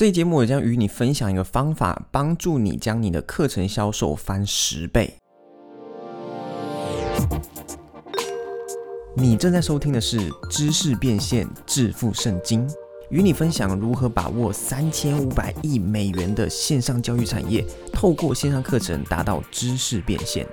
这一节目我将与你分享一个方法，帮助你将你的课程销售翻十倍。你正在收听的是《知识变现致富圣经》，与你分享如何把握三千五百亿美元的线上教育产业，透过线上课程达到知识变现。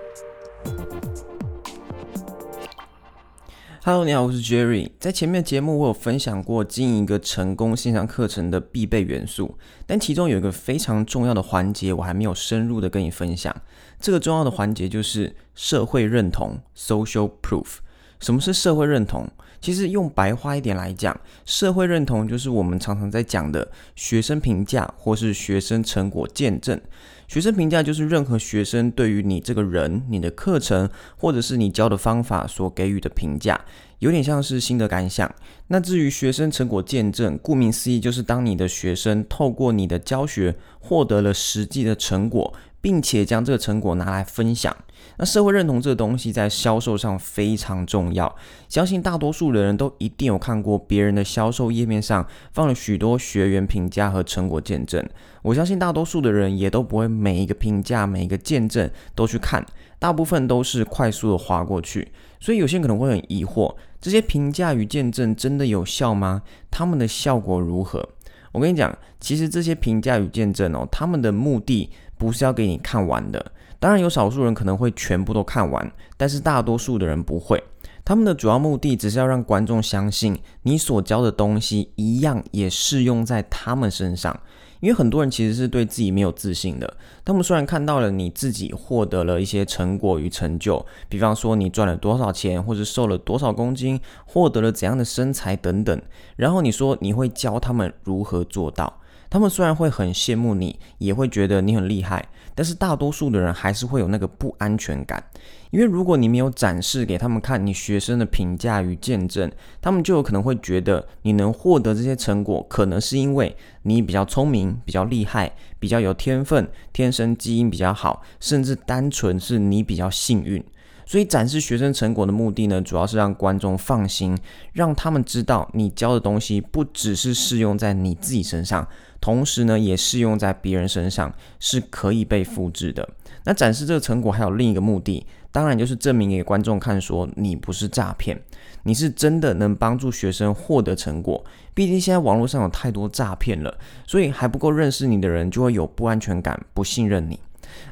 Hello，你好，我是 Jerry。在前面的节目，我有分享过经营一个成功线上课程的必备元素，但其中有一个非常重要的环节，我还没有深入的跟你分享。这个重要的环节就是社会认同 （Social Proof）。什么是社会认同？其实用白话一点来讲，社会认同就是我们常常在讲的学生评价或是学生成果见证。学生评价就是任何学生对于你这个人、你的课程或者是你教的方法所给予的评价，有点像是心得感想。那至于学生成果见证，顾名思义就是当你的学生透过你的教学获得了实际的成果。并且将这个成果拿来分享。那社会认同这个东西在销售上非常重要，相信大多数的人都一定有看过别人的销售页面上放了许多学员评价和成果见证。我相信大多数的人也都不会每一个评价、每一个见证都去看，大部分都是快速的划过去。所以有些人可能会很疑惑：这些评价与见证真的有效吗？他们的效果如何？我跟你讲，其实这些评价与见证哦，他们的目的。不是要给你看完的，当然有少数人可能会全部都看完，但是大多数的人不会。他们的主要目的只是要让观众相信你所教的东西一样也适用在他们身上。因为很多人其实是对自己没有自信的，他们虽然看到了你自己获得了一些成果与成就，比方说你赚了多少钱，或者瘦了多少公斤，获得了怎样的身材等等，然后你说你会教他们如何做到。他们虽然会很羡慕你，也会觉得你很厉害，但是大多数的人还是会有那个不安全感，因为如果你没有展示给他们看你学生的评价与见证，他们就有可能会觉得你能获得这些成果，可能是因为你比较聪明、比较厉害、比较有天分、天生基因比较好，甚至单纯是你比较幸运。所以展示学生成果的目的呢，主要是让观众放心，让他们知道你教的东西不只是适用在你自己身上。同时呢，也适用在别人身上，是可以被复制的。那展示这个成果还有另一个目的，当然就是证明给观众看，说你不是诈骗，你是真的能帮助学生获得成果。毕竟现在网络上有太多诈骗了，所以还不够认识你的人就会有不安全感，不信任你。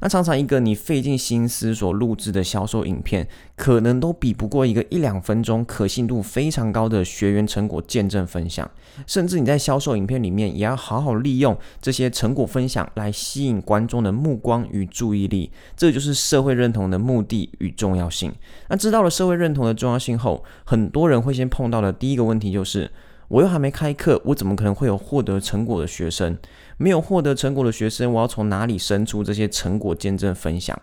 那常常一个你费尽心思所录制的销售影片，可能都比不过一个一两分钟可信度非常高的学员成果见证分享。甚至你在销售影片里面，也要好好利用这些成果分享来吸引观众的目光与注意力。这就是社会认同的目的与重要性。那知道了社会认同的重要性后，很多人会先碰到的第一个问题就是。我又还没开课，我怎么可能会有获得成果的学生？没有获得成果的学生，我要从哪里生出这些成果见证分享？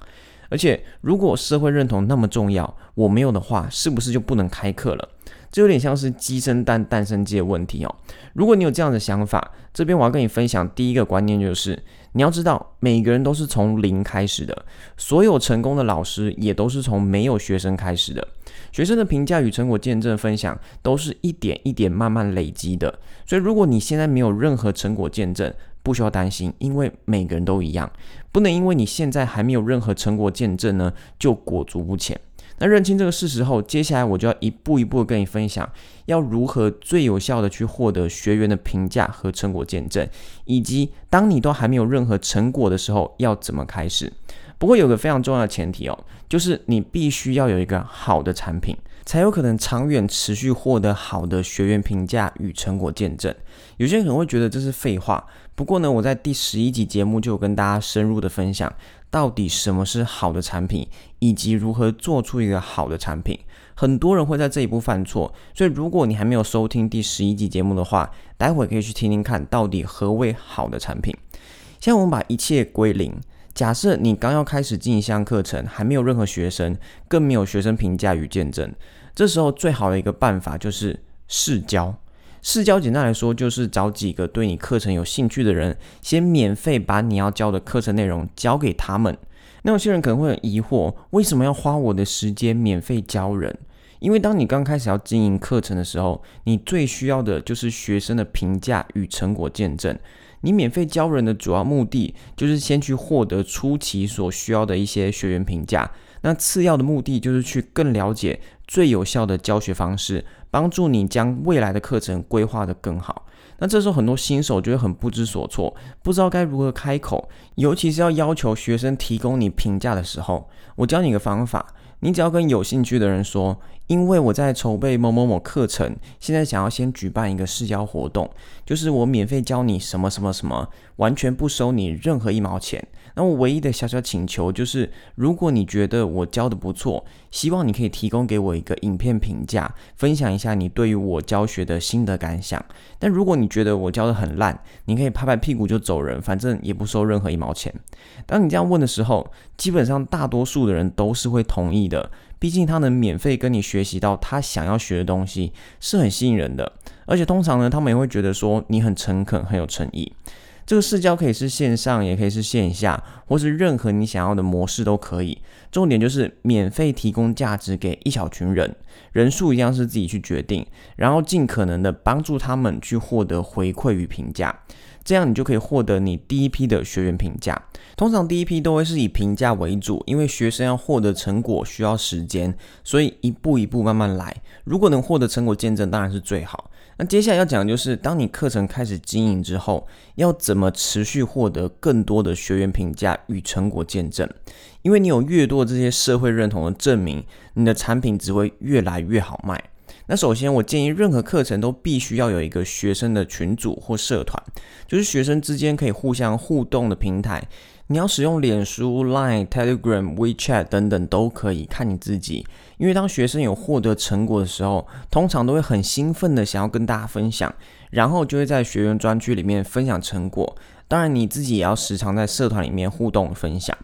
而且，如果社会认同那么重要，我没有的话，是不是就不能开课了？这有点像是鸡生蛋，蛋生鸡的问题哦。如果你有这样的想法，这边我要跟你分享第一个观念就是，你要知道，每个人都是从零开始的，所有成功的老师也都是从没有学生开始的。学生的评价与成果见证分享，都是一点一点慢慢累积的。所以，如果你现在没有任何成果见证，不需要担心，因为每个人都一样，不能因为你现在还没有任何成果见证呢，就裹足不前。那认清这个事实后，接下来我就要一步一步跟你分享，要如何最有效的去获得学员的评价和成果见证，以及当你都还没有任何成果的时候，要怎么开始。不过有个非常重要的前提哦，就是你必须要有一个好的产品，才有可能长远持续获得好的学员评价与成果见证。有些人可能会觉得这是废话，不过呢，我在第十一集节目就有跟大家深入的分享。到底什么是好的产品，以及如何做出一个好的产品？很多人会在这一步犯错，所以如果你还没有收听第十一集节目的话，待会可以去听听看，到底何为好的产品。现在我们把一切归零，假设你刚要开始进一项课程，还没有任何学生，更没有学生评价与见证，这时候最好的一个办法就是试教。试教简单来说，就是找几个对你课程有兴趣的人，先免费把你要教的课程内容教给他们。那有些人可能会很疑惑，为什么要花我的时间免费教人？因为当你刚开始要经营课程的时候，你最需要的就是学生的评价与成果见证。你免费教人的主要目的就是先去获得初期所需要的一些学员评价，那次要的目的就是去更了解最有效的教学方式，帮助你将未来的课程规划得更好。那这时候很多新手就会很不知所措，不知道该如何开口，尤其是要要求学生提供你评价的时候，我教你一个方法，你只要跟有兴趣的人说。因为我在筹备某某某课程，现在想要先举办一个试教活动，就是我免费教你什么什么什么，完全不收你任何一毛钱。那我唯一的小小请求就是，如果你觉得我教的不错，希望你可以提供给我一个影片评价，分享一下你对于我教学的心得感想。但如果你觉得我教的很烂，你可以拍拍屁股就走人，反正也不收任何一毛钱。当你这样问的时候，基本上大多数的人都是会同意的。毕竟他能免费跟你学习到他想要学的东西，是很吸引人的。而且通常呢，他们也会觉得说你很诚恳，很有诚意。这个试教可以是线上，也可以是线下，或是任何你想要的模式都可以。重点就是免费提供价值给一小群人，人数一样是自己去决定，然后尽可能的帮助他们去获得回馈与评价。这样你就可以获得你第一批的学员评价。通常第一批都会是以评价为主，因为学生要获得成果需要时间，所以一步一步慢慢来。如果能获得成果见证，当然是最好。那接下来要讲的就是，当你课程开始经营之后，要怎么持续获得更多的学员评价与成果见证？因为你有越多这些社会认同的证明，你的产品只会越来越好卖。那首先，我建议任何课程都必须要有一个学生的群组或社团，就是学生之间可以互相互动的平台。你要使用脸书、Line、Telegram、WeChat 等等都可以，看你自己。因为当学生有获得成果的时候，通常都会很兴奋的想要跟大家分享，然后就会在学员专区里面分享成果。当然，你自己也要时常在社团里面互动分享。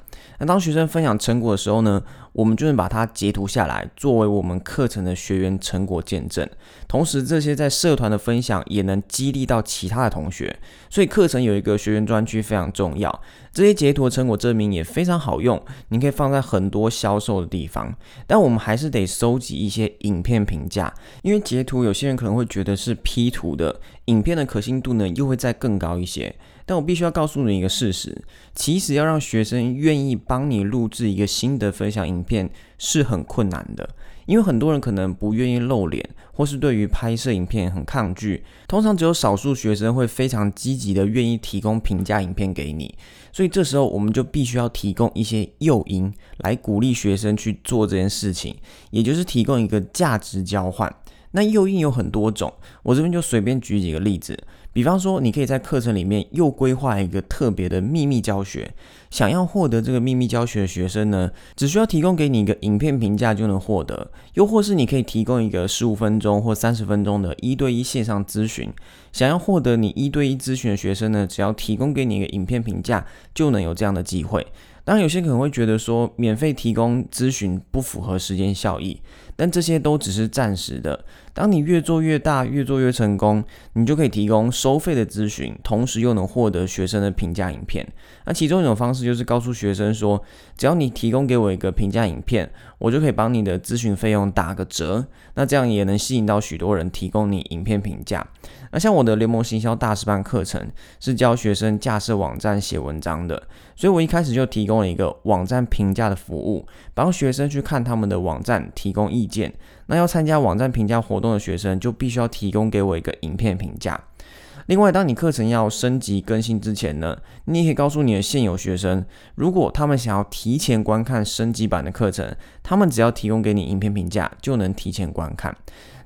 那当学生分享成果的时候呢，我们就能把它截图下来，作为我们课程的学员成果见证。同时，这些在社团的分享也能激励到其他的同学。所以，课程有一个学员专区非常重要。这些截图的成果证明也非常好用，你可以放在很多销售的地方。但我们还是得收集一些影片评价，因为截图有些人可能会觉得是 P 图的，影片的可信度呢又会再更高一些。但我必须要告诉你一个事实，其实要让学生愿意帮你录制一个新的分享影片是很困难的，因为很多人可能不愿意露脸，或是对于拍摄影片很抗拒。通常只有少数学生会非常积极的愿意提供评价影片给你，所以这时候我们就必须要提供一些诱因来鼓励学生去做这件事情，也就是提供一个价值交换。那诱因有很多种，我这边就随便举几个例子。比方说，你可以在课程里面又规划一个特别的秘密教学。想要获得这个秘密教学的学生呢，只需要提供给你一个影片评价就能获得。又或是你可以提供一个十五分钟或三十分钟的一对一线上咨询。想要获得你一对一咨询的学生呢，只要提供给你一个影片评价，就能有这样的机会。当然，有些可能会觉得说，免费提供咨询不符合时间效益。但这些都只是暂时的。当你越做越大，越做越成功，你就可以提供收费的咨询，同时又能获得学生的评价影片。那其中一种方式就是告诉学生说，只要你提供给我一个评价影片，我就可以帮你的咨询费用打个折。那这样也能吸引到许多人提供你影片评价。那像我的联盟行销大师班课程是教学生架设网站、写文章的，所以我一开始就提供了一个网站评价的服务，帮学生去看他们的网站，提供意见。那要参加网站评价活动的学生，就必须要提供给我一个影片评价。另外，当你课程要升级更新之前呢，你也可以告诉你的现有学生，如果他们想要提前观看升级版的课程，他们只要提供给你影片评价，就能提前观看。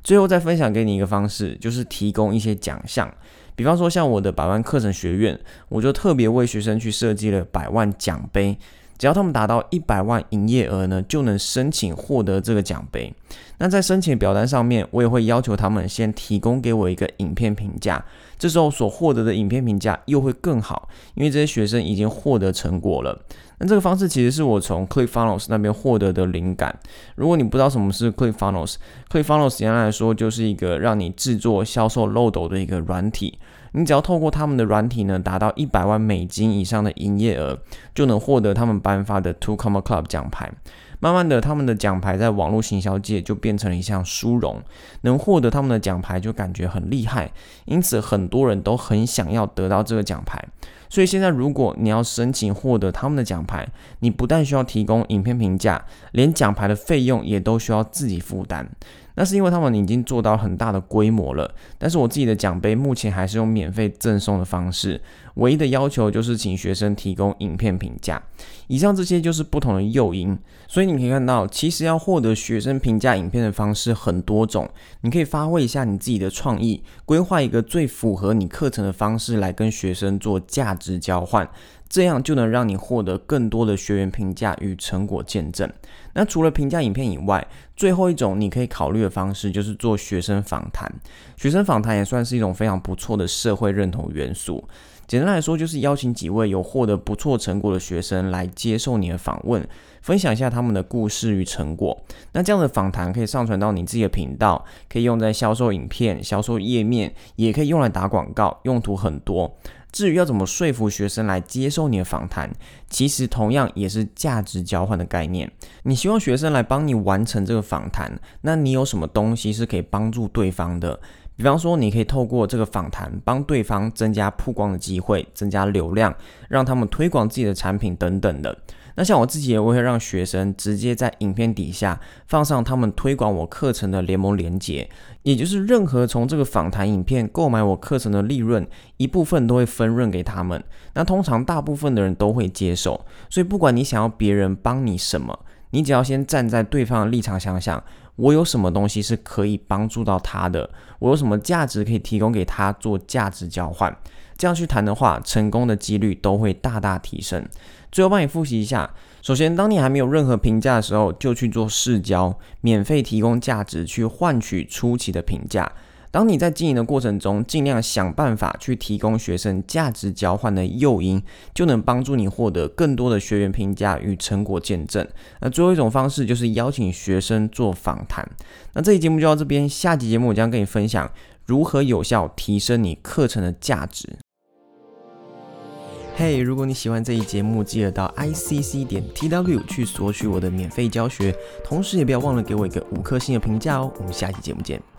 最后再分享给你一个方式，就是提供一些奖项，比方说像我的百万课程学院，我就特别为学生去设计了百万奖杯，只要他们达到一百万营业额呢，就能申请获得这个奖杯。那在申请表单上面，我也会要求他们先提供给我一个影片评价，这时候所获得的影片评价又会更好，因为这些学生已经获得成果了。那这个方式其实是我从 ClickFunnels 那边获得的灵感。如果你不知道什么是 ClickFunnels，ClickFunnels 简单来说就是一个让你制作销售漏斗的一个软体。你只要透过他们的软体呢，达到一百万美金以上的营业额，就能获得他们颁发的 Two Comma Club 奖牌。慢慢的，他们的奖牌在网络行销界就变成了一项殊荣，能获得他们的奖牌就感觉很厉害，因此很多人都很想要得到这个奖牌。所以现在，如果你要申请获得他们的奖牌，你不但需要提供影片评价，连奖牌的费用也都需要自己负担。那是因为他们已经做到很大的规模了，但是我自己的奖杯目前还是用免费赠送的方式，唯一的要求就是请学生提供影片评价。以上这些就是不同的诱因，所以你可以看到，其实要获得学生评价影片的方式很多种，你可以发挥一下你自己的创意，规划一个最符合你课程的方式来跟学生做价值交换。这样就能让你获得更多的学员评价与成果见证。那除了评价影片以外，最后一种你可以考虑的方式就是做学生访谈。学生访谈也算是一种非常不错的社会认同元素。简单来说，就是邀请几位有获得不错成果的学生来接受你的访问，分享一下他们的故事与成果。那这样的访谈可以上传到你自己的频道，可以用在销售影片、销售页面，也可以用来打广告，用途很多。至于要怎么说服学生来接受你的访谈，其实同样也是价值交换的概念。你希望学生来帮你完成这个访谈，那你有什么东西是可以帮助对方的？比方说，你可以透过这个访谈帮对方增加曝光的机会，增加流量，让他们推广自己的产品等等的。那像我自己也会让学生直接在影片底下放上他们推广我课程的联盟链接，也就是任何从这个访谈影片购买我课程的利润一部分都会分润给他们。那通常大部分的人都会接受，所以不管你想要别人帮你什么，你只要先站在对方的立场想想，我有什么东西是可以帮助到他的，我有什么价值可以提供给他做价值交换，这样去谈的话，成功的几率都会大大提升。最后帮你复习一下，首先，当你还没有任何评价的时候，就去做试交，免费提供价值去换取初期的评价。当你在经营的过程中，尽量想办法去提供学生价值交换的诱因，就能帮助你获得更多的学员评价与成果见证。那最后一种方式就是邀请学生做访谈。那这期节目就到这边，下期节目我将跟你分享如何有效提升你课程的价值。嘿，如果你喜欢这一节目，记得到 i c c 点 t w 去索取我的免费教学，同时也不要忘了给我一个五颗星的评价哦。我们下期节目见。